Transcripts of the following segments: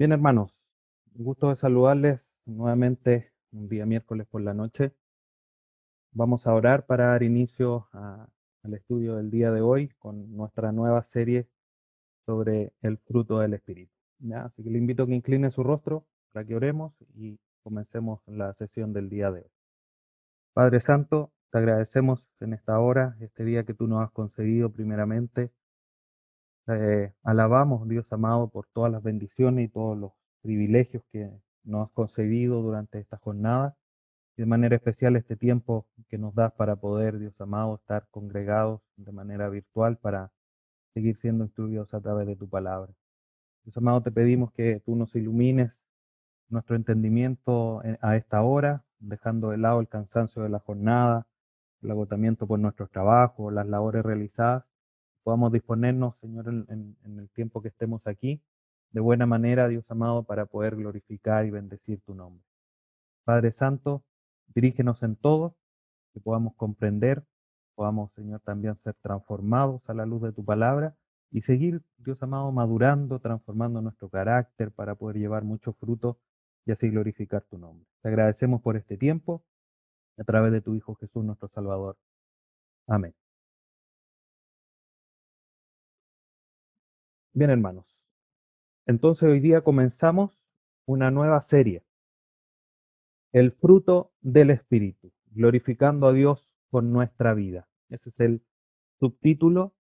Bien, hermanos, un gusto de saludarles nuevamente un día miércoles por la noche. Vamos a orar para dar inicio al estudio del día de hoy con nuestra nueva serie sobre el fruto del Espíritu. ¿ya? Así que le invito a que incline su rostro para que oremos y comencemos la sesión del día de hoy. Padre Santo, te agradecemos en esta hora, este día que tú nos has concedido primeramente. Te alabamos, Dios amado, por todas las bendiciones y todos los privilegios que nos has concedido durante esta jornada y de manera especial este tiempo que nos das para poder, Dios amado, estar congregados de manera virtual para seguir siendo instruidos a través de tu palabra. Dios amado, te pedimos que tú nos ilumines nuestro entendimiento en- a esta hora, dejando de lado el cansancio de la jornada, el agotamiento por nuestros trabajos, las labores realizadas, podamos disponernos, Señor, en, el tiempo que estemos aquí, de buena manera, Dios amado, para poder glorificar y bendecir tu nombre. Padre Santo, dirígenos en todo, que podamos comprender, podamos, Señor, también ser transformados a la luz de tu palabra y seguir, Dios amado, madurando, transformando nuestro carácter para poder llevar mucho fruto y así glorificar tu nombre. Te agradecemos por este tiempo a través de tu Hijo Jesús, nuestro Salvador. Amén. Bien, hermanos. Entonces hoy día comenzamos una nueva serie, el fruto del Espíritu, glorificando a Dios con nuestra vida. Ese es el subtítulo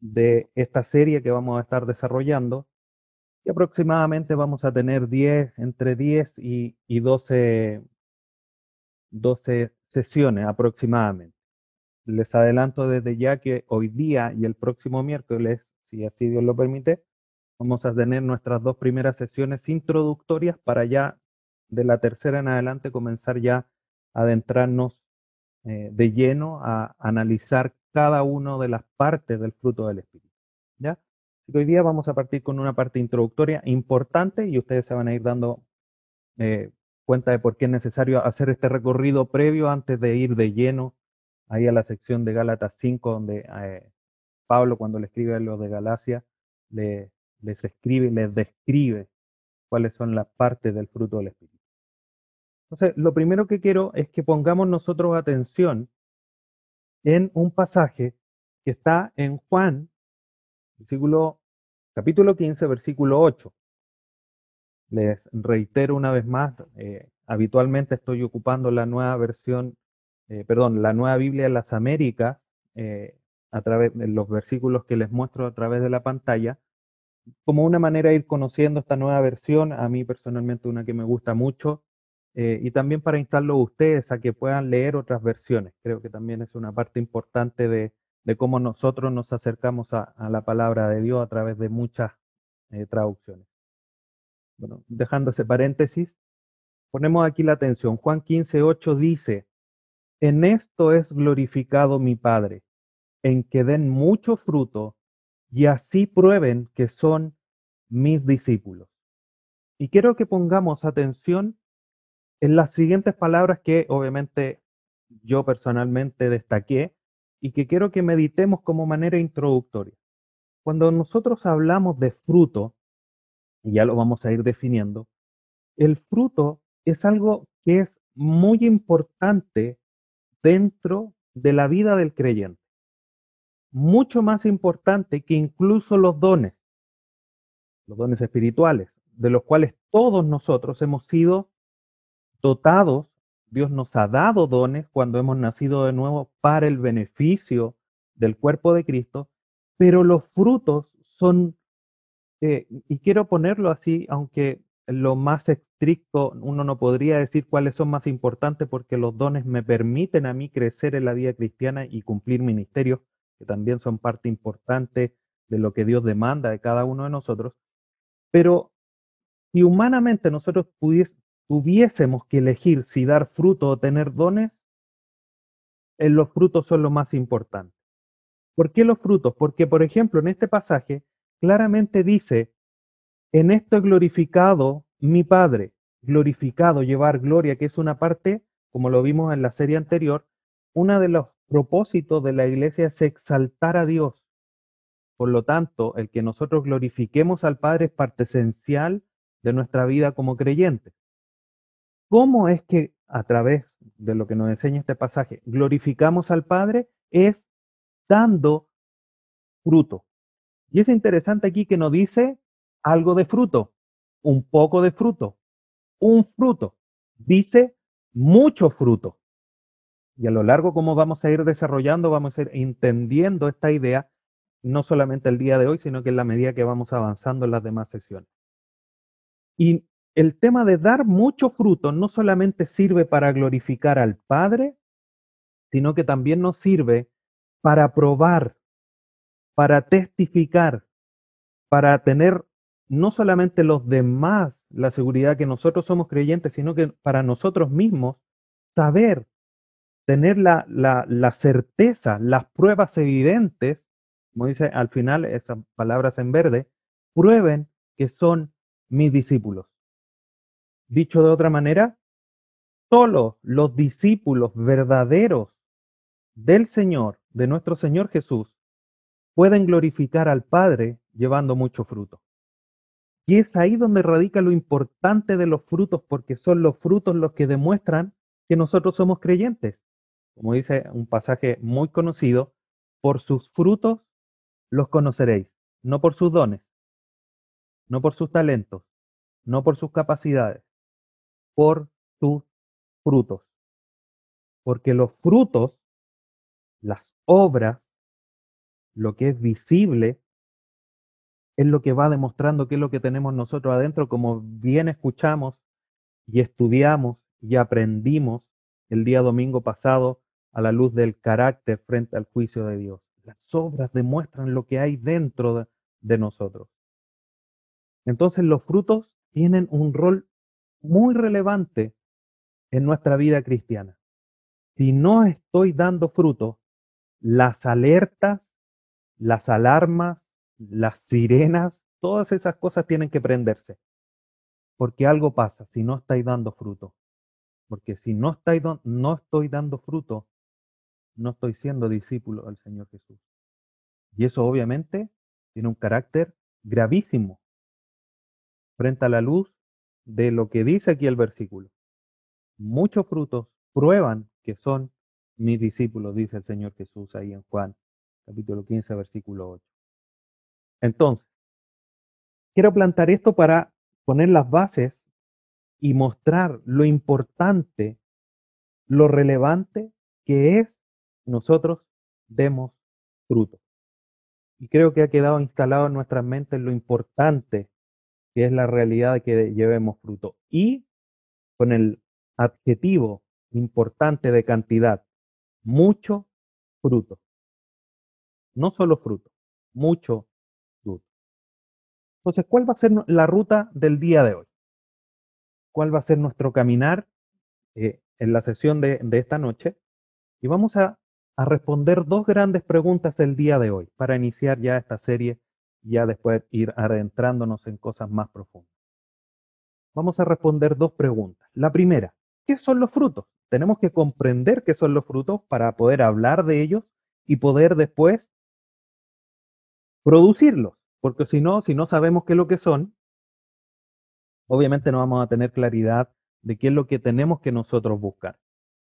de esta serie que vamos a estar desarrollando y aproximadamente vamos a tener 10, entre 10 y, y 12, 12 sesiones aproximadamente. Les adelanto desde ya que hoy día y el próximo miércoles, si así Dios lo permite, vamos a tener nuestras dos primeras sesiones introductorias para ya de la tercera en adelante comenzar ya a adentrarnos eh, de lleno a analizar cada una de las partes del fruto del Espíritu. ¿ya? Así hoy día vamos a partir con una parte introductoria importante y ustedes se van a ir dando eh, cuenta de por qué es necesario hacer este recorrido previo antes de ir de lleno ahí a la sección de Gálatas 5, donde eh, Pablo cuando le escribe a los de Galacia, le, les escribe, les describe cuáles son las partes del fruto del Espíritu. Entonces, lo primero que quiero es que pongamos nosotros atención en un pasaje que está en Juan, versículo, capítulo 15, versículo 8. Les reitero una vez más, eh, habitualmente estoy ocupando la nueva versión, eh, perdón, la nueva Biblia de las Américas, eh, a través de los versículos que les muestro a través de la pantalla, como una manera de ir conociendo esta nueva versión, a mí personalmente una que me gusta mucho, eh, y también para instarlo a ustedes a que puedan leer otras versiones. Creo que también es una parte importante de, de cómo nosotros nos acercamos a, a, la palabra de Dios a través de muchas eh, traducciones. Bueno, dejando ese paréntesis, ponemos aquí la atención. Juan 15, 8 dice, en esto es glorificado mi Padre, en que den mucho fruto y así prueben que son mis discípulos. Y quiero que pongamos atención en las siguientes palabras que obviamente yo personalmente destaqué y que quiero que meditemos como manera introductoria. Cuando nosotros hablamos de fruto, y ya lo vamos a ir definiendo, el fruto es algo que es muy importante dentro de la vida del creyente. Mucho más importante que incluso los dones, los dones espirituales, de los cuales todos nosotros hemos sido dotados, Dios nos ha dado dones cuando hemos nacido de nuevo para el beneficio del cuerpo de Cristo, pero los frutos son, eh, y quiero ponerlo así, aunque lo más estricto uno no podría decir cuáles son más importantes porque los dones me permiten a mí crecer en la vida cristiana y cumplir ministerios que también son parte importante de lo que Dios demanda de cada uno de nosotros. Pero si humanamente nosotros tuviésemos que elegir si dar fruto o tener dones, en los frutos son lo más importante. ¿Por qué los frutos? Porque, por ejemplo, en este pasaje claramente dice, en esto he glorificado mi Padre, glorificado, llevar gloria, que es una parte, como lo vimos en la serie anterior, uno de los propósitos de la iglesia es exaltar a Dios. Por lo tanto, el que nosotros glorifiquemos al Padre es parte esencial de nuestra vida como creyentes. ¿Cómo es que a través de lo que nos enseña este pasaje glorificamos al Padre? Es dando fruto. Y es interesante aquí que nos dice algo de fruto, un poco de fruto, un fruto. Dice mucho fruto. Y a lo largo, como vamos a ir desarrollando, vamos a ir entendiendo esta idea, no solamente el día de hoy, sino que en la medida que vamos avanzando en las demás sesiones. Y el tema de dar mucho fruto no solamente sirve para glorificar al Padre, sino que también nos sirve para probar, para testificar, para tener no solamente los demás la seguridad que nosotros somos creyentes, sino que para nosotros mismos saber, tener la, la, certeza, las pruebas evidentes, como dice al final esas palabras en verde, prueben que son mis discípulos. Dicho de otra manera, solo los discípulos verdaderos del Señor, de nuestro Señor Jesús, pueden glorificar al Padre llevando mucho fruto. Y es ahí donde radica lo importante de los frutos, porque son los frutos los que demuestran que nosotros somos creyentes. Como dice un pasaje muy conocido, por sus frutos los conoceréis, no por sus dones, no por sus talentos, no por sus capacidades, por sus frutos. Porque los frutos, las obras, lo que es visible, es lo que va demostrando qué es lo que tenemos nosotros adentro, como bien escuchamos y estudiamos y aprendimos el día domingo pasado a la luz del carácter frente al juicio de Dios. Las obras demuestran lo que hay dentro de, nosotros. Entonces los frutos tienen un rol muy relevante en nuestra vida cristiana. Si no estoy dando fruto, las alertas, las alarmas, las sirenas, todas esas cosas tienen que prenderse. Porque algo pasa si no estáis dando fruto. Porque si no, estoy dando fruto, no estoy siendo discípulo del Señor Jesús. Y eso obviamente tiene un carácter gravísimo frente a la luz de lo que dice aquí el versículo. Muchos frutos prueban que son mis discípulos, dice el Señor Jesús ahí en Juan, capítulo 15, versículo 8. Entonces, quiero plantar esto para poner las bases y mostrar lo importante, lo relevante que es nosotros demos fruto. Y creo que ha quedado instalado en nuestras mentes lo importante que es la realidad de que llevemos fruto. Y con el adjetivo importante de cantidad, mucho fruto. No solo fruto, mucho fruto. Entonces, ¿cuál va a ser la ruta del día de hoy? ¿Cuál va a ser nuestro caminar eh, en la sesión de, esta noche? Y vamos a, a responder dos grandes preguntas el día de hoy para iniciar ya esta serie ya después ir adentrándonos en cosas más profundas. Vamos a responder dos preguntas. La primera, ¿qué son los frutos? Tenemos que comprender qué son los frutos para poder hablar de ellos y poder después producirlos, porque si no, si no sabemos qué es lo que son, obviamente no vamos a tener claridad de qué es lo que tenemos que nosotros buscar.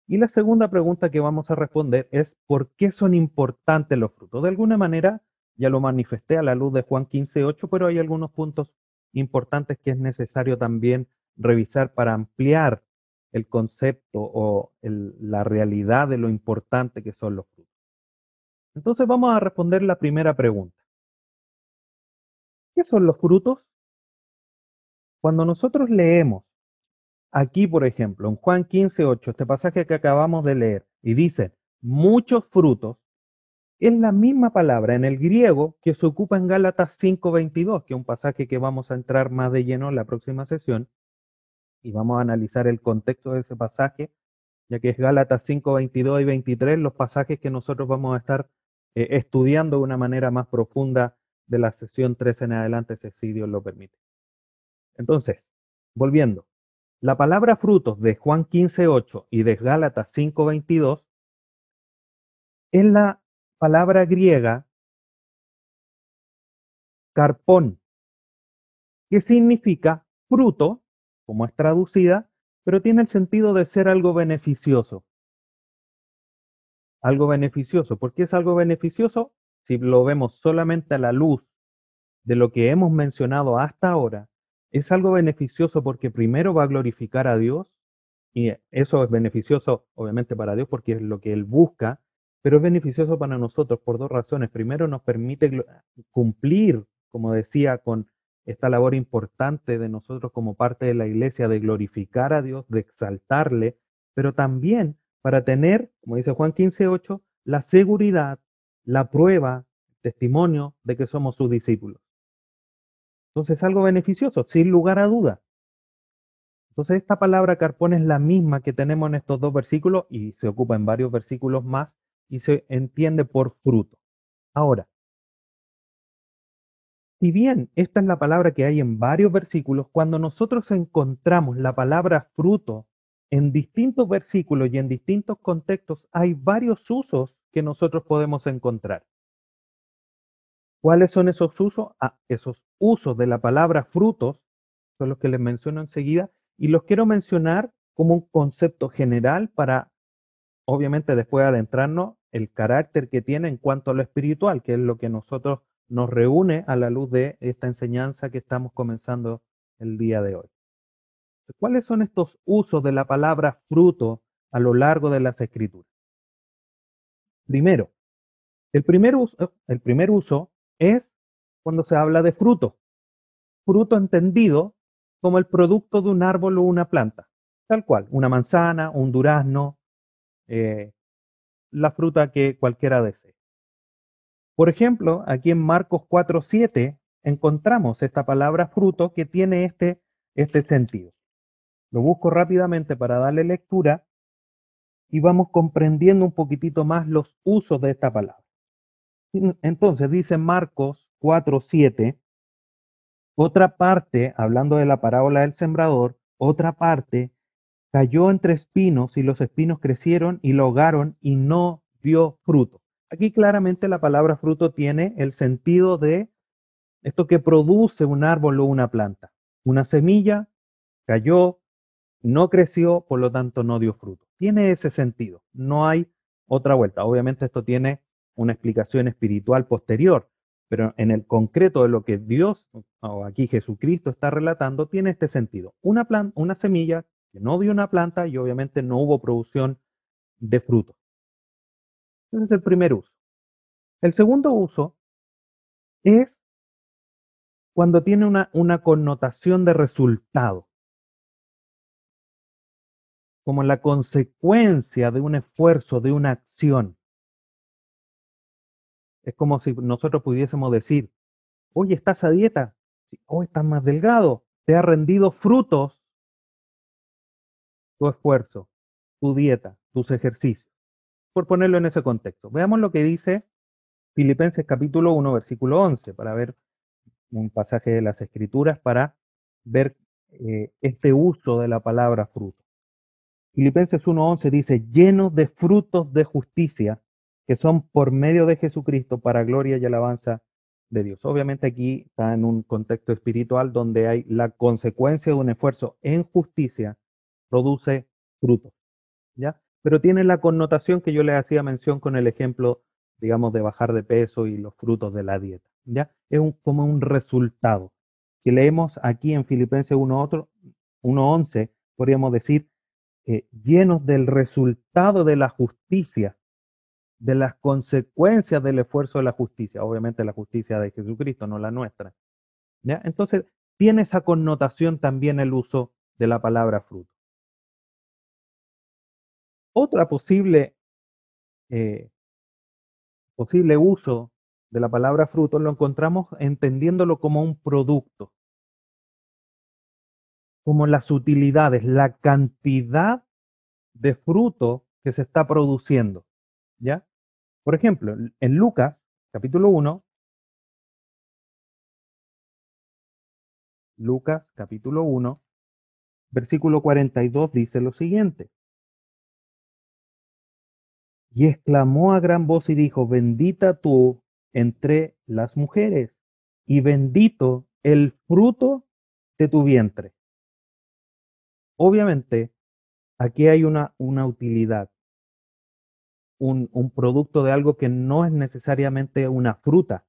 Y la segunda pregunta que vamos a responder es ¿por qué son importantes los frutos? De alguna manera, ya lo manifesté a la luz de Juan 15.8, pero hay algunos puntos importantes que es necesario también revisar para ampliar el concepto o la realidad de lo importante que son los frutos. Entonces vamos a responder la primera pregunta. ¿Qué son los frutos? Cuando nosotros leemos aquí, por ejemplo, en Juan 15.8, este pasaje que acabamos de leer, y dice, muchos frutos, es la misma palabra en el griego que se ocupa en Gálatas 5:22, que es un pasaje que vamos a entrar más de lleno en la próxima sesión, y vamos a analizar el contexto de ese pasaje, ya que es Gálatas 5:22 y 23 los pasajes que nosotros vamos a estar eh, estudiando de una manera más profunda de la sesión 3 en adelante, si Dios lo permite. Entonces, volviendo, la palabra frutos de Juan 15:8 y de Gálatas 5:22 es la palabra griega carpón, que significa fruto, como es traducida, pero tiene el sentido de ser algo beneficioso. Algo beneficioso. ¿Por qué es algo beneficioso? Si lo vemos solamente a la luz de lo que hemos mencionado hasta ahora, es algo beneficioso porque primero va a glorificar a Dios y eso es beneficioso obviamente para Dios porque es lo que Él busca, pero es beneficioso para nosotros por dos razones. Primero nos permite cumplir, como decía, con esta labor importante de nosotros como parte de la iglesia de glorificar a Dios, de exaltarle, pero también para tener, como dice Juan 15:8, la seguridad, la prueba, testimonio de que somos sus discípulos. Entonces, algo beneficioso, sin lugar a duda. Entonces, esta palabra carpón es la misma que tenemos en estos dos versículos y se ocupa en varios versículos más y se entiende por fruto. Ahora, si bien esta es la palabra que hay en varios versículos, cuando nosotros encontramos la palabra fruto en distintos versículos y en distintos contextos, hay varios usos que nosotros podemos encontrar. ¿Cuáles son esos usos? Ah, esos usos de la palabra frutos son los que les menciono enseguida y los quiero mencionar como un concepto general para, obviamente, después adentrarnos el carácter que tiene en cuanto a lo espiritual, que es lo que nosotros nos reúne a la luz de esta enseñanza que estamos comenzando el día de hoy. ¿Cuáles son estos usos de la palabra fruto a lo largo de las escrituras? Primero, el primer el primer uso es cuando se habla de fruto. Fruto entendido como el producto de un árbol o una planta, tal cual, una manzana, un durazno, eh, la fruta que cualquiera desee. Por ejemplo, aquí en Marcos 4.7 encontramos esta palabra fruto que tiene este, este sentido. Lo busco rápidamente para darle lectura y vamos comprendiendo un poquitito más los usos de esta palabra. Entonces dice Marcos 4:7, otra parte, hablando de la parábola del sembrador, otra parte cayó entre espinos y los espinos crecieron y lo ahogaron y no dio fruto. Aquí claramente la palabra fruto tiene el sentido de esto que produce un árbol o una planta. Una semilla cayó, no creció, por lo tanto no dio fruto. Tiene ese sentido, no hay otra vuelta. Obviamente esto tiene una explicación espiritual posterior, pero en el concreto de lo que Dios, o aquí Jesucristo está relatando, tiene este sentido. Una, planta, una semilla que no dio una planta y obviamente no hubo producción de fruto. Ese es el primer uso. El segundo uso es cuando tiene una connotación de resultado, como la consecuencia de un esfuerzo, de una acción. Es como si nosotros pudiésemos decir, oye, estás a dieta, hoy estás más delgado, te ha rendido frutos tu esfuerzo, tu dieta, tus ejercicios. Por ponerlo en ese contexto. Veamos lo que dice Filipenses capítulo 1, versículo 11, para ver un pasaje de las escrituras, para ver eh, este uso de la palabra fruto. Filipenses 1.11 dice, lleno de frutos de justicia que son por medio de Jesucristo para gloria y alabanza de Dios. Obviamente aquí está en un contexto espiritual donde hay la consecuencia de un esfuerzo en justicia produce frutos, ¿ya? Pero tiene la connotación que yo le hacía mención con el ejemplo, digamos, de bajar de peso y los frutos de la dieta, ¿ya? Es como un resultado. Si leemos aquí en Filipenses 1.11, podríamos decir, eh, llenos del resultado de la justicia de las consecuencias del esfuerzo de la justicia, obviamente la justicia de Jesucristo, no la nuestra. Entonces, tiene esa connotación también el uso de la palabra fruto. Otra posible, eh, posible uso de la palabra fruto lo encontramos entendiéndolo como un producto, como las utilidades, la cantidad de fruto que se está produciendo. ¿Ya? Por ejemplo, en Lucas, capítulo 1, Lucas, capítulo 1, versículo 42 dice lo siguiente. Y exclamó a gran voz y dijo, bendita tú entre las mujeres y bendito el fruto de tu vientre. Obviamente, aquí hay una, una utilidad, un, un producto de algo que no es necesariamente una fruta.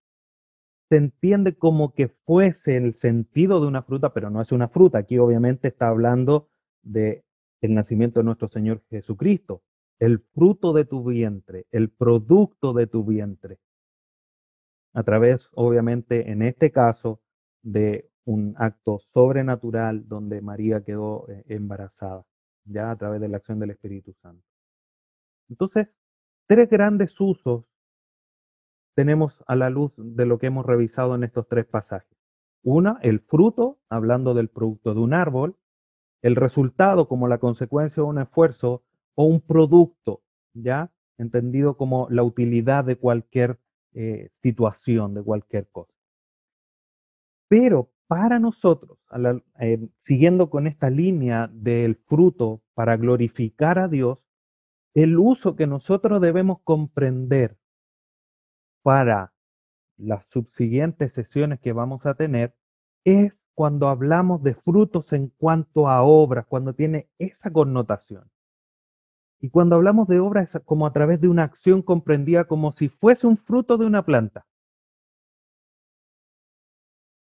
Se entiende como que fuese el sentido de una fruta, pero no es una fruta. Aquí obviamente está hablando de el nacimiento de nuestro Señor Jesucristo, el fruto de tu vientre, el producto de tu vientre, a través, obviamente, en este caso, de un acto sobrenatural donde María quedó eh, embarazada, ya a través de la acción del Espíritu Santo. Entonces, tres grandes usos tenemos a la luz de lo que hemos revisado en estos tres pasajes. Una, el fruto, hablando del producto de un árbol, el resultado como la consecuencia de un esfuerzo o un producto, ¿ya? Entendido como la utilidad de cualquier eh, situación, de cualquier cosa. Pero para nosotros, eh, siguiendo con esta línea del fruto para glorificar a Dios, el uso que nosotros debemos comprender para las subsiguientes sesiones que vamos a tener es cuando hablamos de frutos en cuanto a obras, cuando tiene esa connotación. Y cuando hablamos de obras es como a través de una acción comprendida como si fuese un fruto de una planta.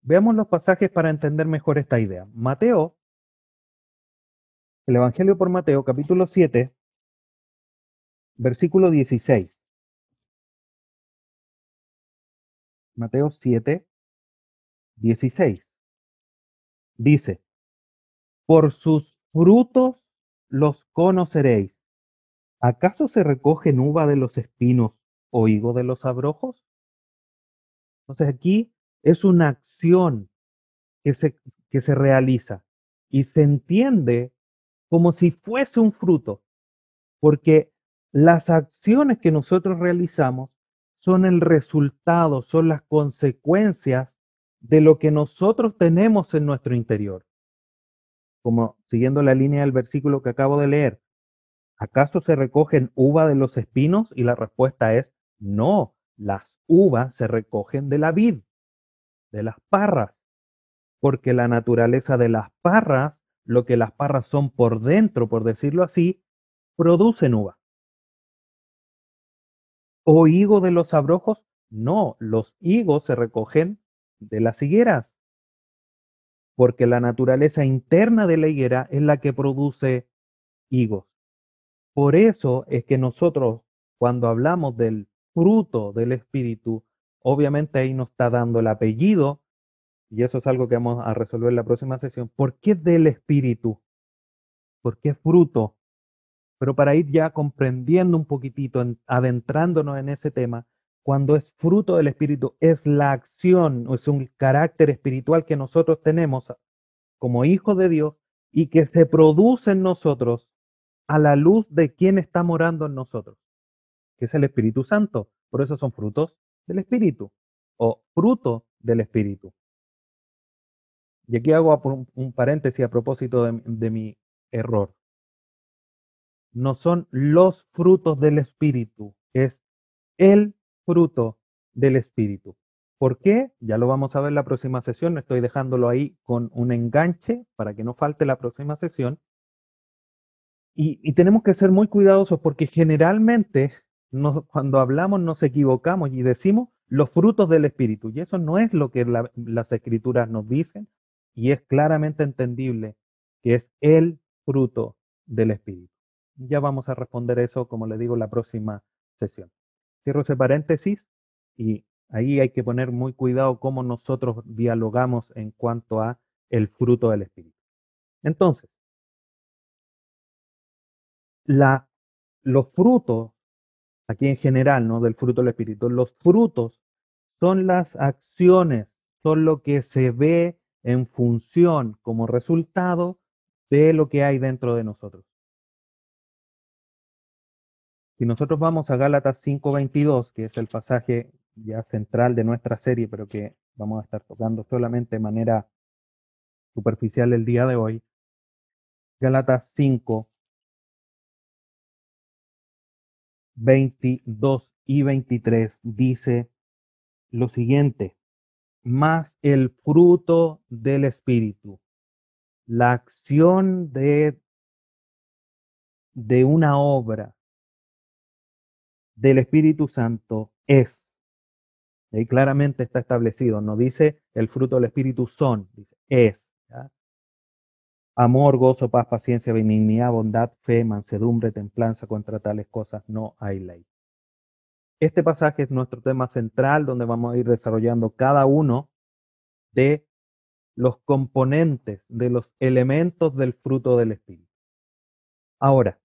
Veamos los pasajes para entender mejor esta idea. Mateo, el Evangelio por Mateo, capítulo 7, versículo 16. Mateo 7, 16 dice, por sus frutos los conoceréis. ¿Acaso se recogen uva de los espinos o higo de los abrojos? Entonces aquí es una acción que se, que se realiza y se entiende como si fuese un fruto, porque las acciones que nosotros realizamos son el resultado, son las consecuencias de lo que nosotros tenemos en nuestro interior. Como siguiendo la línea del versículo que acabo de leer, ¿acaso se recogen uva de los espinos? Y la respuesta es no, las uvas se recogen de la vid, de las parras, porque la naturaleza de las parras, lo que las parras son por dentro, por decirlo así, producen uva. ¿O higo de los abrojos? No, los higos se recogen de las higueras, porque la naturaleza interna de la higuera es la que produce higos. Por eso es que nosotros, cuando hablamos del fruto del Espíritu, obviamente ahí nos está dando el apellido, y eso es algo que vamos a resolver en la próxima sesión. ¿Por qué del Espíritu? ¿Por qué fruto? Pero para ir ya comprendiendo un poquitito, adentrándonos en ese tema, cuando es fruto del Espíritu, es la acción, es un carácter espiritual que nosotros tenemos como hijos de Dios y que se produce en nosotros a la luz de quien está morando en nosotros, que es el Espíritu Santo. Por eso son frutos del Espíritu o fruto del Espíritu. Y aquí hago un, paréntesis a propósito de, de mi error. No son los frutos del Espíritu, es el fruto del Espíritu. ¿Por qué? Ya lo vamos a ver la próxima sesión. Estoy dejándolo ahí con un enganche para que no falte la próxima sesión. Y, tenemos que ser muy cuidadosos porque generalmente cuando hablamos nos equivocamos y decimos los frutos del Espíritu. Y eso no es lo que las escrituras nos dicen y es claramente entendible que es el fruto del Espíritu. Ya vamos a responder eso, como le digo, la próxima sesión. Cierro ese paréntesis y ahí hay que poner muy cuidado cómo nosotros dialogamos en cuanto a el fruto del Espíritu. Entonces, la, los frutos, aquí en general, ¿no? Del fruto del Espíritu, los frutos son las acciones, son lo que se ve en función como resultado de lo que hay dentro de nosotros. Si nosotros vamos a Gálatas 5:22, que es el pasaje ya central de nuestra serie, pero que vamos a estar tocando solamente de manera superficial el día de hoy, Gálatas 5, 22 y 23 dice lo siguiente, más el fruto del Espíritu, la acción de, de una obra del Espíritu Santo es. Ahí claramente está establecido, no dice el fruto del Espíritu son, dice es. Amor, gozo, paz, paciencia, benignidad, bondad, fe, mansedumbre, templanza, contra tales cosas no hay ley. Este pasaje es nuestro tema central donde vamos a ir desarrollando cada uno de los componentes, de los elementos del fruto del Espíritu. Ahora,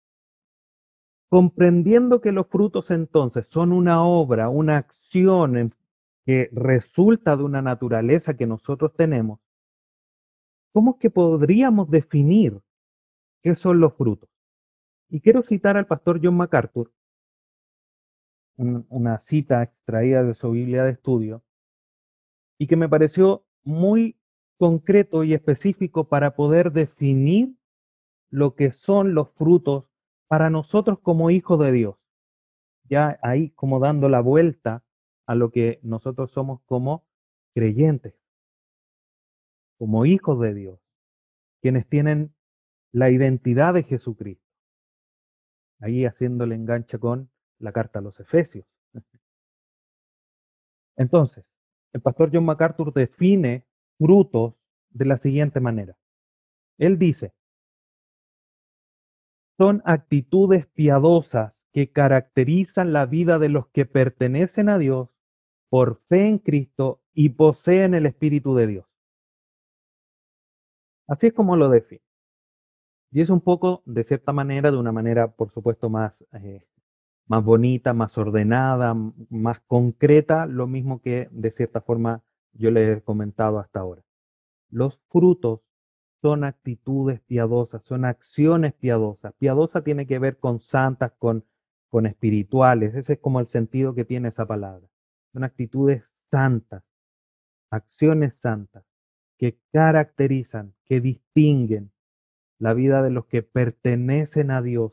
comprendiendo que los frutos entonces son una obra, una acción que resulta de una naturaleza que nosotros tenemos, ¿cómo es que podríamos definir qué son los frutos? Y quiero citar al pastor John MacArthur, una cita extraída de su Biblia de estudio, y que me pareció muy concreto y específico para poder definir lo que son los frutos para nosotros como hijos de Dios. Ya ahí como dando la vuelta a lo que nosotros somos como creyentes, como hijos de Dios, quienes tienen la identidad de Jesucristo. Ahí haciéndole enganche con la carta a los Efesios. Entonces, el pastor John MacArthur define frutos de la siguiente manera. Él dice, son actitudes piadosas que caracterizan la vida de los que pertenecen a Dios por fe en Cristo y poseen el Espíritu de Dios. Así es como lo define. Y es un poco, de cierta manera, de una manera, por supuesto, más eh, más bonita, más ordenada, más concreta, lo mismo que de cierta forma yo les he comentado hasta ahora. Los frutos son actitudes piadosas, son acciones piadosas. Piadosa tiene que ver con santas, con, con espirituales. Ese es como el sentido que tiene esa palabra. Son actitudes santas, acciones santas, que caracterizan, que distinguen la vida de los que pertenecen a Dios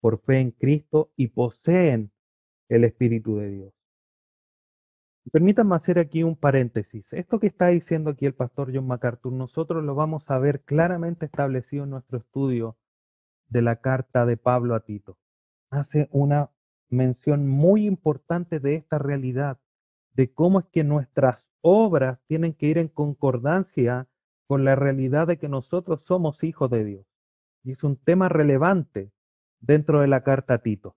por fe en Cristo y poseen el Espíritu de Dios. Permítanme hacer aquí un paréntesis. Esto que está diciendo aquí el pastor John MacArthur, nosotros lo vamos a ver claramente establecido en nuestro estudio de la carta de Pablo a Tito. Hace una mención muy importante de esta realidad, de cómo es que nuestras obras tienen que ir en concordancia con la realidad de que nosotros somos hijos de Dios. Y es un tema relevante dentro de la carta a Tito.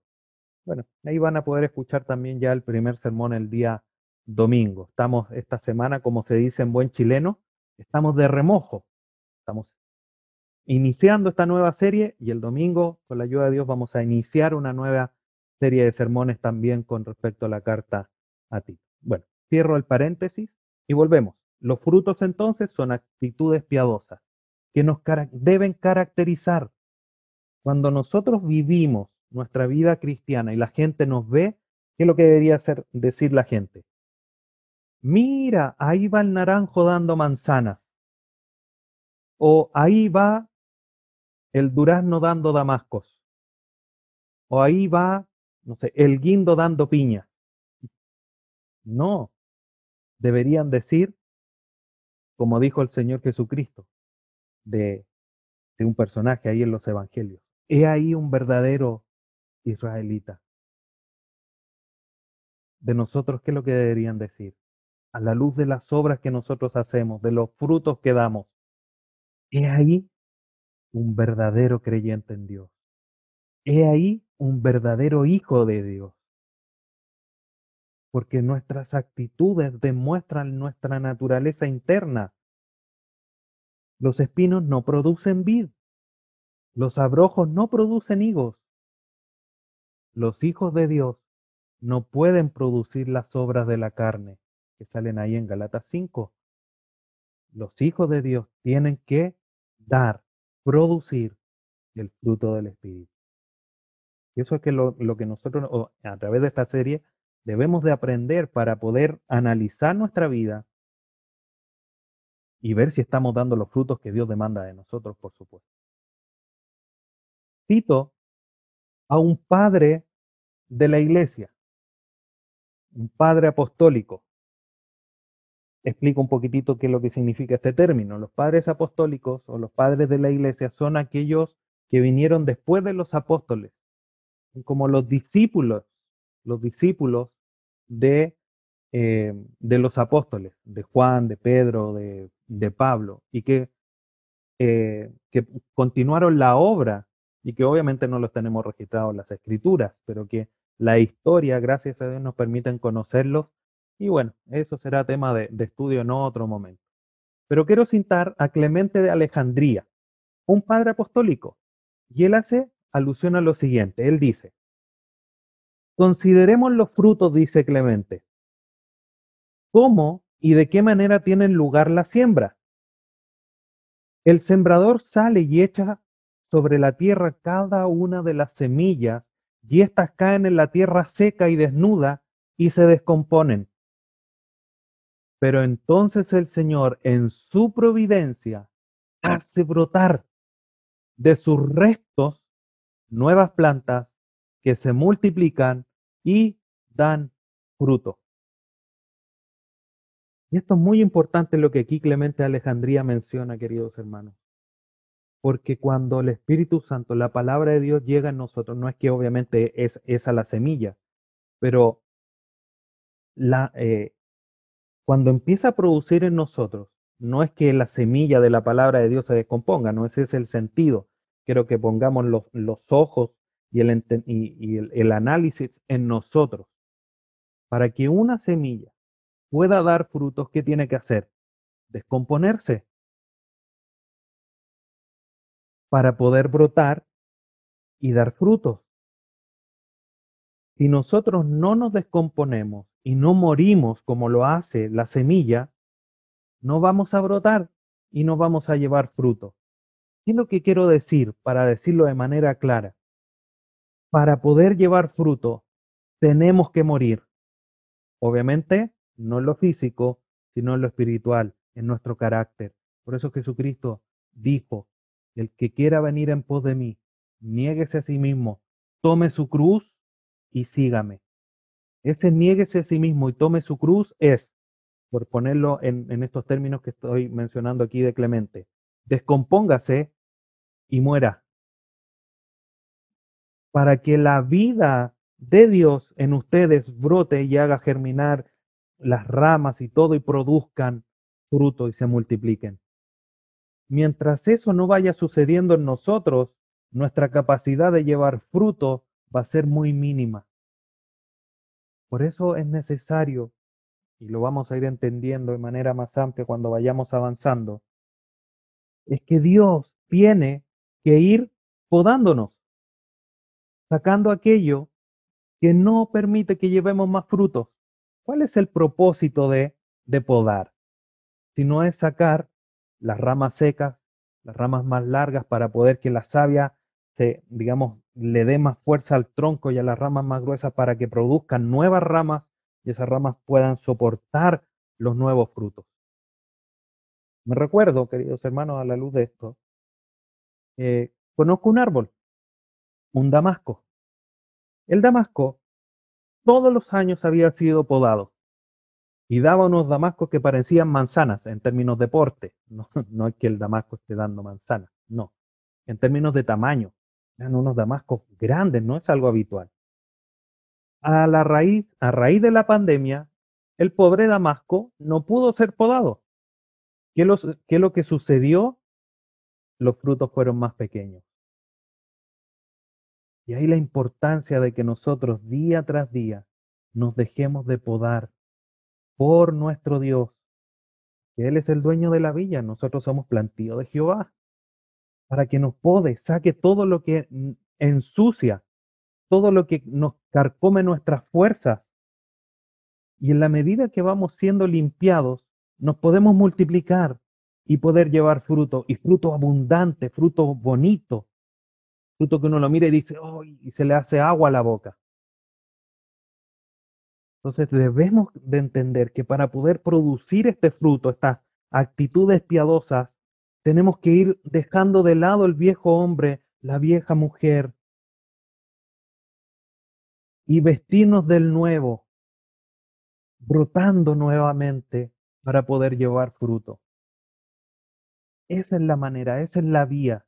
Bueno, ahí van a poder escuchar también ya el primer sermón el día domingo. Estamos esta semana, como se dice en buen chileno, estamos de remojo. Estamos iniciando esta nueva serie y el domingo, con la ayuda de Dios, vamos a iniciar una nueva serie de sermones también con respecto a la carta a Tito. Bueno, cierro el paréntesis y volvemos. Los frutos entonces son actitudes piadosas que nos deben caracterizar cuando nosotros vivimos nuestra vida cristiana y la gente nos ve, ¿qué es lo que debería hacer, decir la gente? Mira, ahí va el naranjo dando manzanas. O ahí va el durazno dando damascos. O ahí va, no sé, el guindo dando piña. No, deberían decir, como dijo el Señor Jesucristo, de, de un personaje ahí en los evangelios. He ahí un verdadero israelita. De nosotros, ¿qué es lo que deberían decir? A la luz de las obras que nosotros hacemos, de los frutos que damos. He ahí un verdadero creyente en Dios. He ahí un verdadero hijo de Dios. Porque nuestras actitudes demuestran nuestra naturaleza interna. Los espinos no producen vid. Los abrojos no producen higos. Los hijos de Dios no pueden producir las obras de la carne salen ahí en Galatas 5. Los hijos de Dios tienen que dar, producir el fruto del Espíritu. Y eso es que lo, lo que nosotros a través de esta serie debemos de aprender para poder analizar nuestra vida y ver si estamos dando los frutos que Dios demanda de nosotros, por supuesto. Cito a un padre de la iglesia, un padre apostólico, explico un poquitito qué es lo que significa este término. Los padres apostólicos o los padres de la iglesia son aquellos que vinieron después de los apóstoles, como los discípulos, los discípulos de, eh, de los apóstoles, de Juan, de Pedro, de, de Pablo, y que, eh, que continuaron la obra y que obviamente no los tenemos registrados en las escrituras, pero que la historia, gracias a Dios, nos permiten conocerlos. Y bueno, eso será tema de, estudio en otro momento. Pero quiero citar a Clemente de Alejandría, un padre apostólico, y él hace alusión a lo siguiente. Él dice, consideremos los frutos, dice Clemente. ¿Cómo y de qué manera tienen lugar la siembra? El sembrador sale y echa sobre la tierra cada una de las semillas y éstas caen en la tierra seca y desnuda y se descomponen. Pero entonces el Señor en su providencia hace brotar de sus restos nuevas plantas que se multiplican y dan fruto. Y esto es muy importante lo que aquí Clemente Alejandría menciona, queridos hermanos. Porque cuando el Espíritu Santo, la palabra de Dios llega en nosotros, no es que obviamente es esa la semilla, pero la, eh, cuando empieza a producir en nosotros, no es que la semilla de la palabra de Dios se descomponga, no ese es el sentido. Quiero que pongamos los, los ojos y, el, el, el análisis en nosotros. Para que una semilla pueda dar frutos, ¿qué tiene que hacer? Descomponerse para poder brotar y dar frutos. Si nosotros no nos descomponemos y no morimos como lo hace la semilla, no vamos a brotar y no vamos a llevar fruto. ¿Qué es lo que quiero decir para decirlo de manera clara? Para poder llevar fruto, tenemos que morir. Obviamente, no en lo físico, sino en lo espiritual, en nuestro carácter. Por eso Jesucristo dijo, el que quiera venir en pos de mí, niéguese a sí mismo, tome su cruz y sígame. Ese niéguese a sí mismo y tome su cruz es, por ponerlo en, en estos términos que estoy mencionando aquí de Clemente, descompóngase y muera. Para que la vida de Dios en ustedes brote y haga germinar las ramas y todo y produzcan fruto y se multipliquen. Mientras eso no vaya sucediendo en nosotros, nuestra capacidad de llevar fruto va a ser muy mínima. Por eso es necesario, y lo vamos a ir entendiendo de manera más amplia cuando vayamos avanzando, es que Dios tiene que ir podándonos, sacando aquello que no permite que llevemos más frutos. ¿Cuál es el propósito de, de podar? Si no es sacar las ramas secas, las ramas más largas para poder que la savia digamos, le dé más fuerza al tronco y a las ramas más gruesas para que produzcan nuevas ramas y esas ramas puedan soportar los nuevos frutos. Me recuerdo, queridos hermanos, a la luz de esto, eh, conozco un árbol, un damasco. El damasco todos los años había sido podado y daba unos damascos que parecían manzanas en términos de porte. No, no es que el damasco esté dando manzanas, no. En términos de tamaño, eran unos damascos grandes, no es algo habitual. A la raíz, a raíz de la pandemia, el pobre damasco no pudo ser podado. ¿Qué, los, ¿Qué lo que sucedió? Los frutos fueron más pequeños. Y ahí la importancia de que nosotros día tras día nos dejemos de podar por nuestro Dios, que Él es el dueño de la villa, nosotros somos plantío de Jehová, para que nos pode, saque todo lo que ensucia, todo lo que nos carcome nuestras fuerzas. Y en la medida que vamos siendo limpiados, nos podemos multiplicar y poder llevar fruto, y fruto abundante, fruto bonito, fruto que uno lo mira y dice, oh, y se le hace agua a la boca. Entonces debemos de entender que para poder producir este fruto, estas actitudes piadosas, tenemos que ir dejando de lado el viejo hombre, la vieja mujer, y vestirnos del nuevo, brotando nuevamente para poder llevar fruto. Esa es la manera, esa es la vía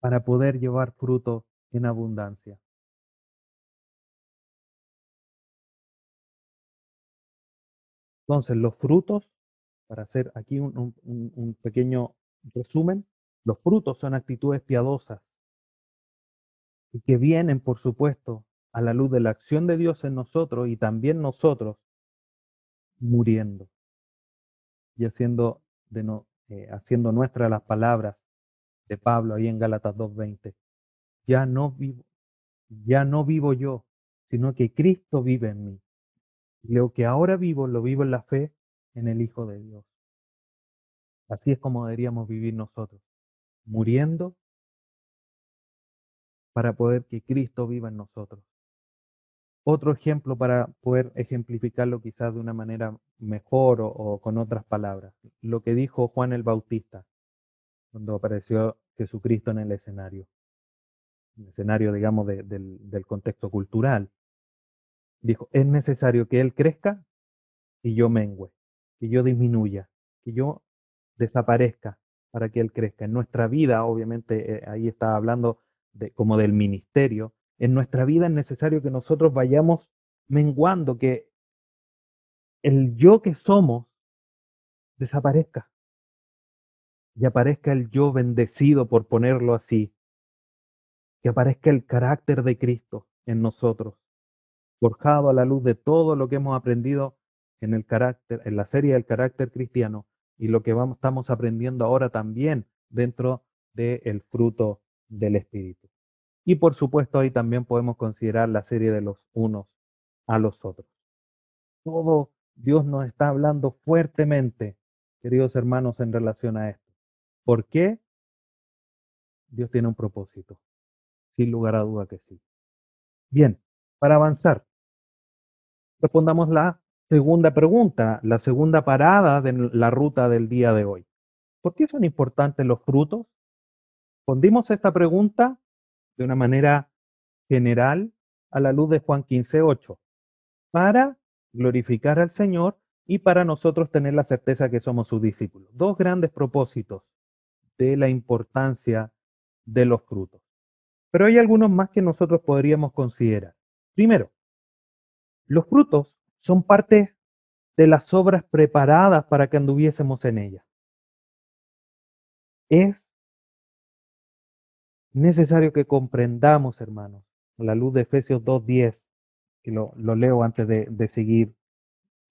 para poder llevar fruto en abundancia. Entonces, los frutos, para hacer aquí un, pequeño resumen, los frutos son actitudes piadosas y que vienen, por supuesto, a la luz de la acción de Dios en nosotros y también nosotros muriendo y haciendo, de no, eh, haciendo nuestras las palabras de Pablo ahí en Gálatas 2.20. Ya no vivo, ya no vivo yo, sino que Cristo vive en mí. Lo que ahora vivo, lo vivo en la fe en el Hijo de Dios. Así es como deberíamos vivir nosotros, muriendo para poder que Cristo viva en nosotros. Otro ejemplo para poder ejemplificarlo quizás de una manera mejor o, con otras palabras, lo que dijo Juan el Bautista cuando apareció Jesucristo en el escenario, el escenario, digamos, del contexto cultural. Dijo, es necesario que Él crezca y yo mengüe, que yo disminuya, que yo desaparezca para que Él crezca. En nuestra vida, obviamente, eh, ahí estaba hablando como del ministerio, en nuestra vida es necesario que nosotros vayamos menguando, que el yo que somos desaparezca y aparezca el yo bendecido, por ponerlo así, que aparezca el carácter de Cristo en nosotros forjado a la luz de todo lo que hemos aprendido en el carácter, en la serie del carácter cristiano y lo que vamos, estamos aprendiendo ahora también dentro del fruto del Espíritu. Y por supuesto ahí también podemos considerar la serie de los unos a los otros. Todo Dios nos está hablando fuertemente, queridos hermanos, en relación a esto. ¿Por qué? Dios tiene un propósito, sin lugar a duda que sí. Bien, para avanzar, respondamos la segunda pregunta, la segunda parada de la ruta del día de hoy. ¿Por qué son importantes los frutos? Respondimos esta pregunta de una manera general a la luz de Juan 15:8, para glorificar al Señor y para nosotros tener la certeza que somos sus discípulos. Dos grandes propósitos de la importancia de los frutos. Pero hay algunos más que nosotros podríamos considerar. Primero, los frutos son parte de las obras preparadas para que anduviésemos en ellas. Es necesario que comprendamos, hermanos, la luz de Efesios 2.10, que lo, leo antes de, de seguir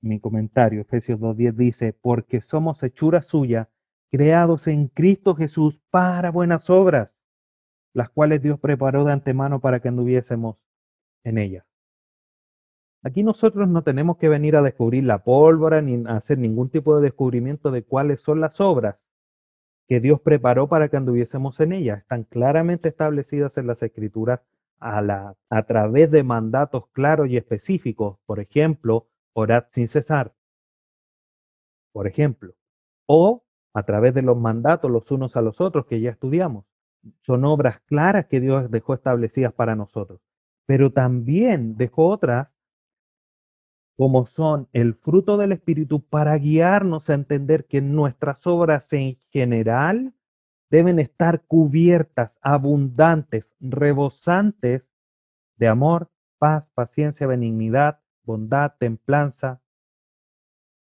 mi comentario. Efesios 2.10 dice, porque somos hechura suya, creados en Cristo Jesús para buenas obras, las cuales Dios preparó de antemano para que anduviésemos en ellas. Aquí nosotros no tenemos que venir a descubrir la pólvora ni hacer ningún tipo de descubrimiento de cuáles son las obras que Dios preparó para que anduviésemos en ellas. Están claramente establecidas en las escrituras a, la, a través de mandatos claros y específicos. Por ejemplo, orad sin cesar. Por ejemplo. O a través de los mandatos los unos a los otros que ya estudiamos. Son obras claras que Dios dejó establecidas para nosotros. Pero también dejó otras como son el fruto del Espíritu, para guiarnos a entender que nuestras obras en general deben estar cubiertas, abundantes, rebosantes de amor, paz, paciencia, benignidad, bondad, templanza,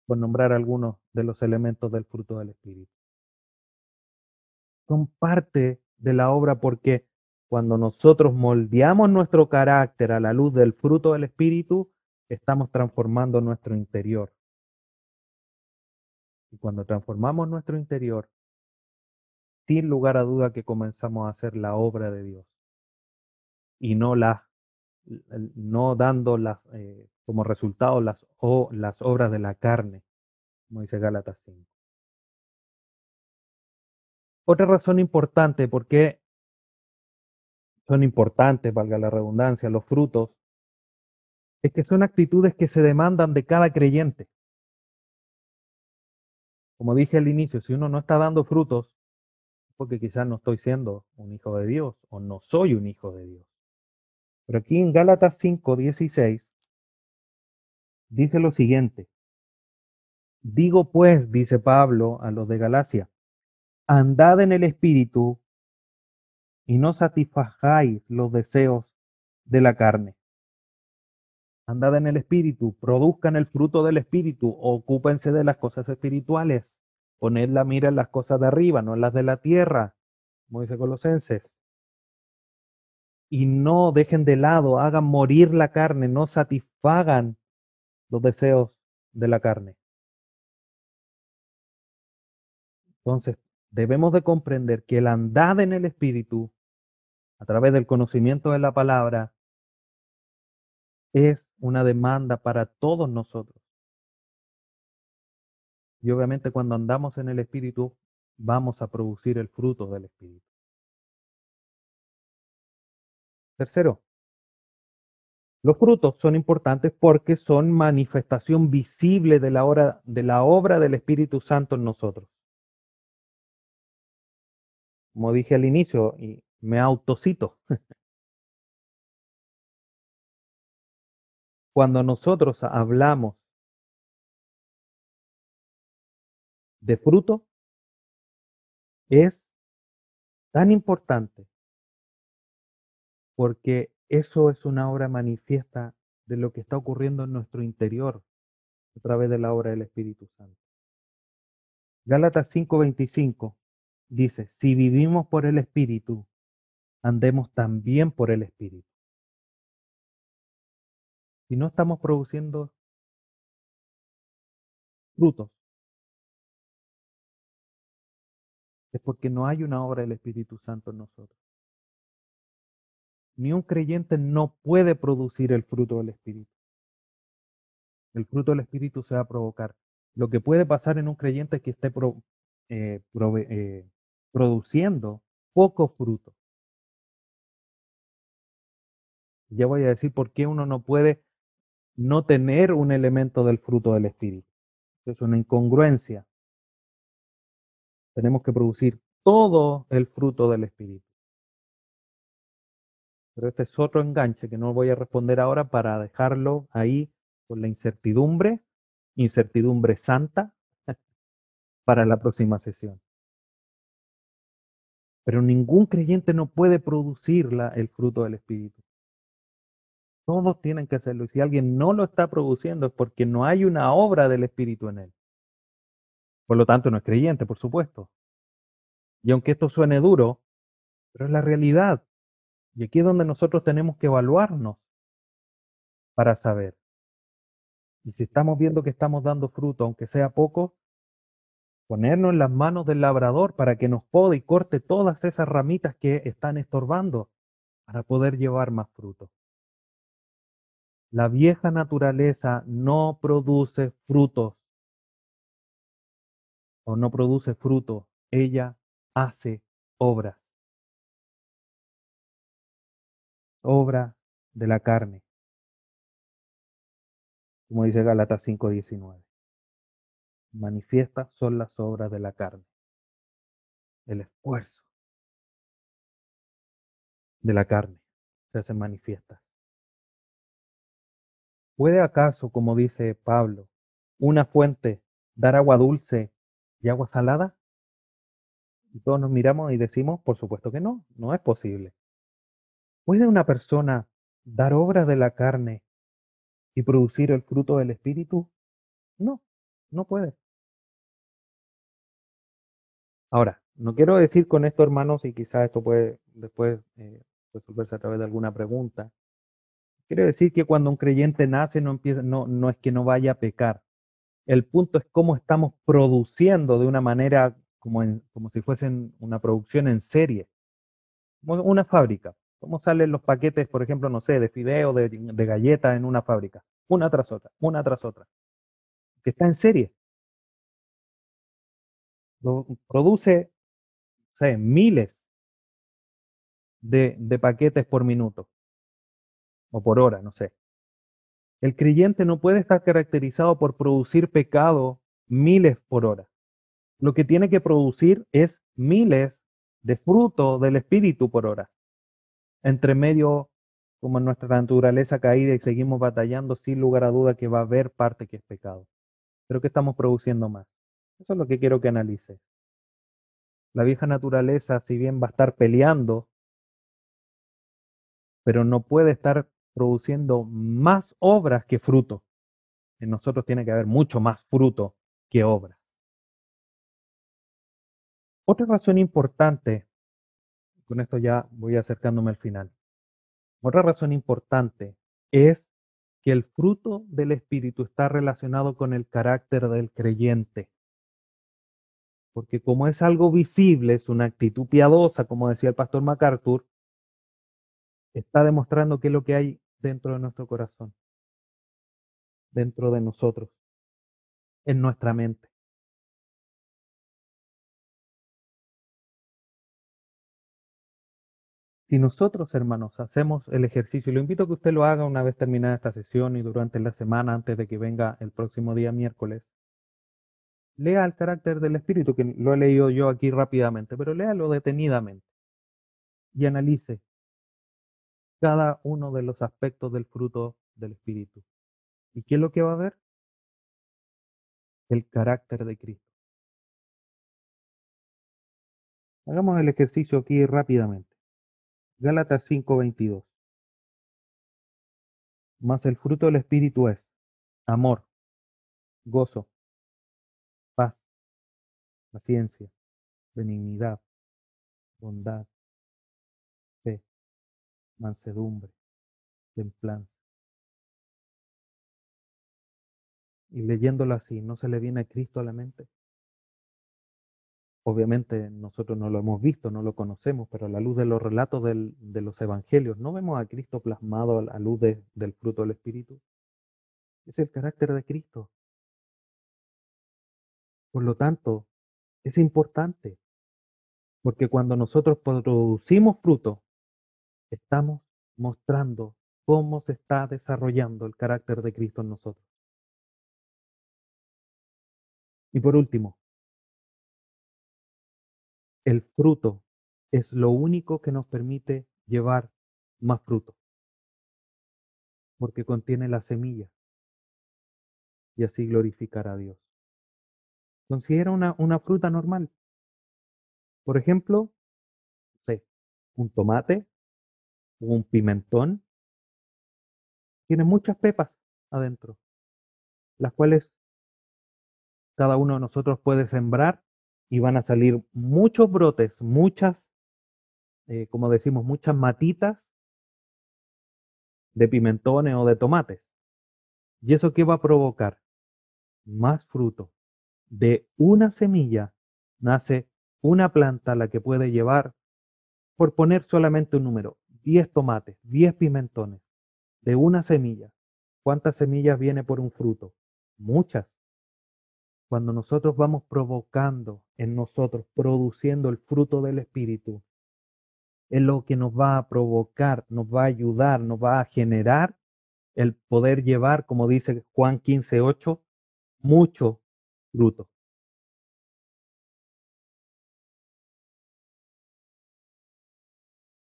por nombrar algunos de los elementos del fruto del Espíritu. Son parte de la obra porque cuando nosotros moldeamos nuestro carácter a la luz del fruto del Espíritu, estamos transformando nuestro interior. Y cuando transformamos nuestro interior, sin lugar a duda que comenzamos a hacer la obra de Dios y no la no dando las, eh, como resultado las, o, las obras de la carne, como dice Gálatas 5. Otra razón importante por qué son importantes, valga la redundancia, los frutos, es que son actitudes que se demandan de cada creyente. Como dije al inicio, si uno no está dando frutos, porque quizás no estoy siendo un hijo de Dios o no soy un hijo de Dios. Pero aquí en Gálatas 5, 16 dice lo siguiente, Digo pues, dice Pablo a los de Galacia, andad en el Espíritu y no satisfagáis los deseos de la carne. Andad en el Espíritu, produzcan el fruto del Espíritu, ocúpense de las cosas espirituales, poned la mira en las cosas de arriba, no en las de la tierra, como dice Colosenses. Y no dejen de lado, hagan morir la carne, no satisfagan los deseos de la carne. Entonces, debemos de comprender que el andar en el Espíritu, a través del conocimiento de la palabra, es una demanda para todos nosotros. Y obviamente cuando andamos en el Espíritu, vamos a producir el fruto del Espíritu. Tercero, los frutos son importantes porque son manifestación visible de la, obra, del Espíritu Santo en nosotros. Como dije al inicio, y me autocito, Cuando nosotros hablamos de fruto, es tan importante porque eso es una obra manifiesta de lo que está ocurriendo en nuestro interior a través de la obra del Espíritu Santo. Gálatas 5:25 dice, si vivimos por el Espíritu, andemos también por el Espíritu. Si no estamos produciendo frutos, es porque no hay una obra del Espíritu Santo en nosotros. Ni un creyente no puede producir el fruto del Espíritu. El fruto del Espíritu se va a provocar. Lo que puede pasar en un creyente es que esté eh, eh, produciendo poco fruto. Ya voy a decir por qué uno no puede no tener un elemento del fruto del Espíritu. Es una incongruencia. Tenemos que producir todo el fruto del Espíritu. Pero este es otro enganche que no voy a responder ahora para dejarlo ahí con la incertidumbre, incertidumbre santa, para la próxima sesión. Pero ningún creyente no puede producir el fruto del Espíritu. Todos tienen que hacerlo. Y si alguien no lo está produciendo es porque no hay una obra del Espíritu en él. Por lo tanto, no es creyente, por supuesto. Y aunque esto suene duro, pero es la realidad. Y aquí es donde nosotros tenemos que evaluarnos para saber. Y si estamos viendo que estamos dando fruto, aunque sea poco, ponernos en las manos del labrador para que nos pode y corte todas esas ramitas que están estorbando para poder llevar más fruto. La vieja naturaleza no produce frutos o no produce fruto, ella hace obras. Obra de la carne. Como dice Gálatas 5:19. Manifiestas son las obras de la carne. El esfuerzo de la carne se hace manifiestas. ¿Puede acaso, como dice Pablo, una fuente dar agua dulce y agua salada? Y todos nos miramos y decimos, por supuesto que no, no es posible. ¿Puede una persona dar obras de la carne y producir el fruto del Espíritu? No, no puede. Ahora, no quiero decir con esto, hermanos, y quizás esto puede después eh, resolverse a través de alguna pregunta, Quiere decir que cuando un creyente nace no, empieza, no, no es que no vaya a pecar. El punto es cómo estamos produciendo de una manera como, como si fuesen una producción en serie. Como una fábrica. ¿Cómo salen los paquetes, por ejemplo, no sé, de fideo, de, de galletas en una fábrica? Una tras otra, una tras otra. Que está en serie. produce, sé, miles de, de paquetes por minuto o por hora, no sé. El creyente no puede estar caracterizado por producir pecado miles por hora. Lo que tiene que producir es miles de fruto del Espíritu por hora. Entre medio, como nuestra naturaleza caída y seguimos batallando, sin lugar a duda que va a haber parte que es pecado. pero ¿qué estamos produciendo más? Eso es lo que quiero que analices. La vieja naturaleza, si bien va a estar peleando, pero no puede estar produciendo más obras que fruto. En nosotros tiene que haber mucho más fruto que obras. Otra razón importante, con esto ya voy acercándome al final, otra razón importante es que el fruto del Espíritu está relacionado con el carácter del creyente. Porque como es algo visible, es una actitud piadosa, como decía el pastor MacArthur, está demostrando qué es lo que hay dentro de nuestro corazón, dentro de nosotros, en nuestra mente. Si nosotros, hermanos, hacemos el ejercicio, lo invito a que usted lo haga una vez terminada esta sesión y durante la semana antes de que venga el próximo día miércoles, lea el carácter del Espíritu, que lo he leído yo aquí rápidamente, pero léalo detenidamente y analice cada uno de los aspectos del fruto del Espíritu. ¿Y qué es lo que va a ver? El carácter de Cristo. Hagamos el ejercicio aquí rápidamente. Gálatas 5:22. Mas el fruto del Espíritu es amor, gozo, paz, paciencia, benignidad, bondad, mansedumbre, templanza. Y leyéndolo así, ¿no se le viene a Cristo a la mente? Obviamente nosotros no lo hemos visto, no lo conocemos, pero a la luz de los relatos de los evangelios, ¿no vemos a Cristo plasmado a la luz del fruto del Espíritu? Es el carácter de Cristo. Por lo tanto, es importante, porque cuando nosotros producimos fruto, estamos mostrando cómo se está desarrollando el carácter de Cristo en nosotros. Y por último, el fruto es lo único que nos permite llevar más fruto, porque contiene la semilla y así glorificar a Dios. Considera una, una fruta normal. Por ejemplo, un tomate un pimentón. Tiene muchas pepas adentro, las cuales cada uno de nosotros puede sembrar y van a salir muchos brotes, muchas, eh, como decimos, muchas matitas de pimentones o de tomates. ¿Y eso qué va a provocar? Más fruto. De una semilla nace una planta la que puede llevar, por poner solamente un número, 10 tomates, 10 pimentones. De una semilla. ¿Cuántas semillas viene por un fruto? Muchas. Cuando nosotros vamos provocando en nosotros, produciendo el fruto del Espíritu, es lo que nos va a provocar, nos va a ayudar, nos va a generar el poder llevar, como dice Juan 15:8, mucho fruto.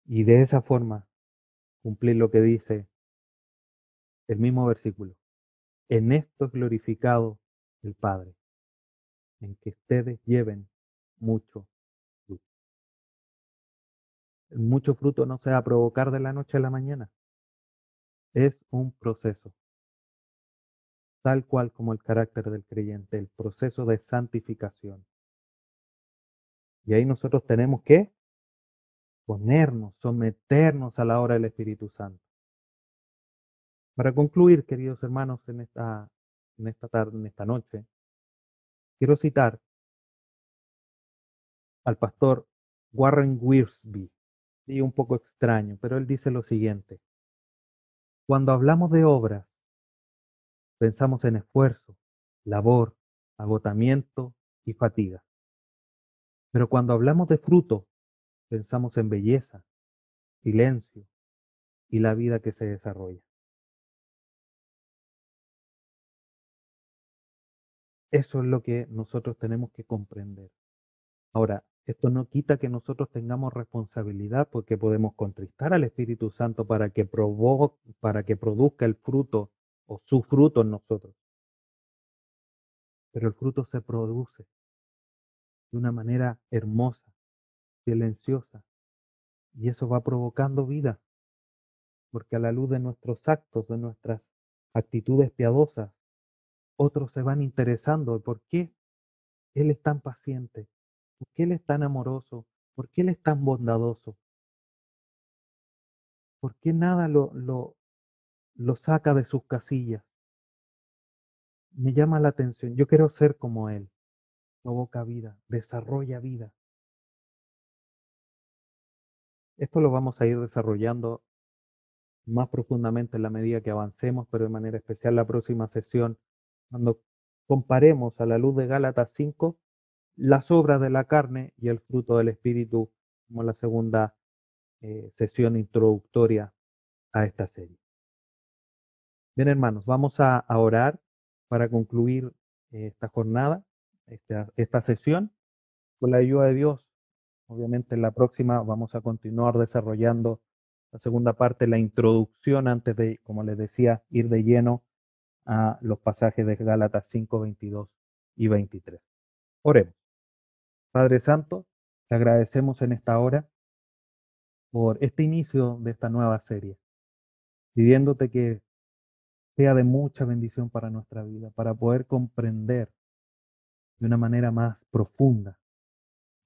Y de esa forma cumplir lo que dice el mismo versículo. En esto es glorificado el Padre en que ustedes lleven mucho fruto. mucho fruto no se va a provocar de la noche a la mañana. Es un proceso, tal cual como el carácter del creyente, el proceso de santificación. Y ahí nosotros tenemos que ponernos, someternos a la obra del Espíritu Santo. Para concluir, queridos hermanos, en esta, en esta tarde, en esta noche, Quiero citar al pastor Warren Wiersbe, y un poco extraño, pero él dice lo siguiente. Cuando hablamos de obras, pensamos en esfuerzo, labor, agotamiento y fatiga. Pero cuando hablamos de fruto, pensamos en belleza, silencio y la vida que se desarrolla. Eso es lo que nosotros tenemos que comprender. Ahora, esto no quita que nosotros tengamos responsabilidad porque podemos contristar al Espíritu Santo para que, para que produzca el fruto o su fruto en nosotros. pero el fruto se produce de una manera hermosa, silenciosa, y eso va provocando vida, porque a la luz de nuestros actos, de nuestras actitudes piadosas, otros se van interesando por qué Él es tan paciente, por qué Él es tan amoroso, por qué Él es tan bondadoso, por qué nada lo, lo, lo saca de sus casillas. Me llama la atención, yo quiero ser como Él, provoca vida, desarrolla vida. Esto lo vamos a ir desarrollando más profundamente en la medida que avancemos, pero de manera especial la próxima sesión, cuando comparemos a la luz de Gálatas 5 las obras de la carne y el fruto del Espíritu como la segunda eh, sesión introductoria a esta serie. Bien, hermanos, vamos a, orar para concluir eh, esta jornada, esta, esta sesión. Con la ayuda de Dios, obviamente en la próxima vamos a continuar desarrollando la segunda parte, la introducción, antes de, como les decía, ir de lleno a los pasajes de Gálatas 5, 22 y 23. Oremos. Padre Santo, te agradecemos en esta hora por este inicio de esta nueva serie, pidiéndote que sea de mucha bendición para nuestra vida, para poder comprender de una manera más profunda,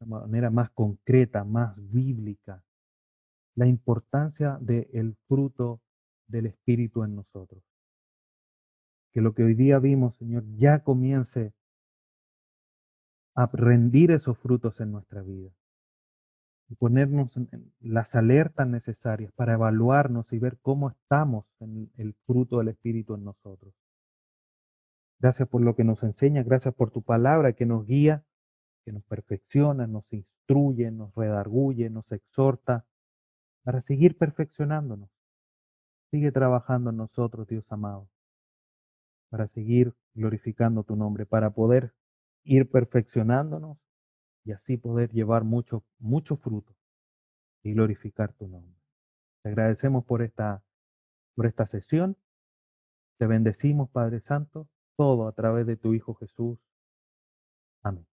una manera más concreta, más bíblica, la importancia del fruto del Espíritu en nosotros. Que lo que hoy día vimos, Señor, ya comience a rendir esos frutos en nuestra vida y ponernos las alertas necesarias para evaluarnos y ver cómo estamos en el fruto del Espíritu en nosotros. Gracias por lo que nos enseña, gracias por tu palabra que nos guía, que nos perfecciona, nos instruye, nos redarguye, nos exhorta, para seguir perfeccionándonos. Sigue trabajando en nosotros, Dios amado, para seguir glorificando tu nombre, para poder ir perfeccionándonos y así poder llevar mucho, mucho fruto y glorificar tu nombre. Te agradecemos por esta, por esta sesión. Te bendecimos, Padre Santo, todo a través de tu Hijo Jesús. Amén.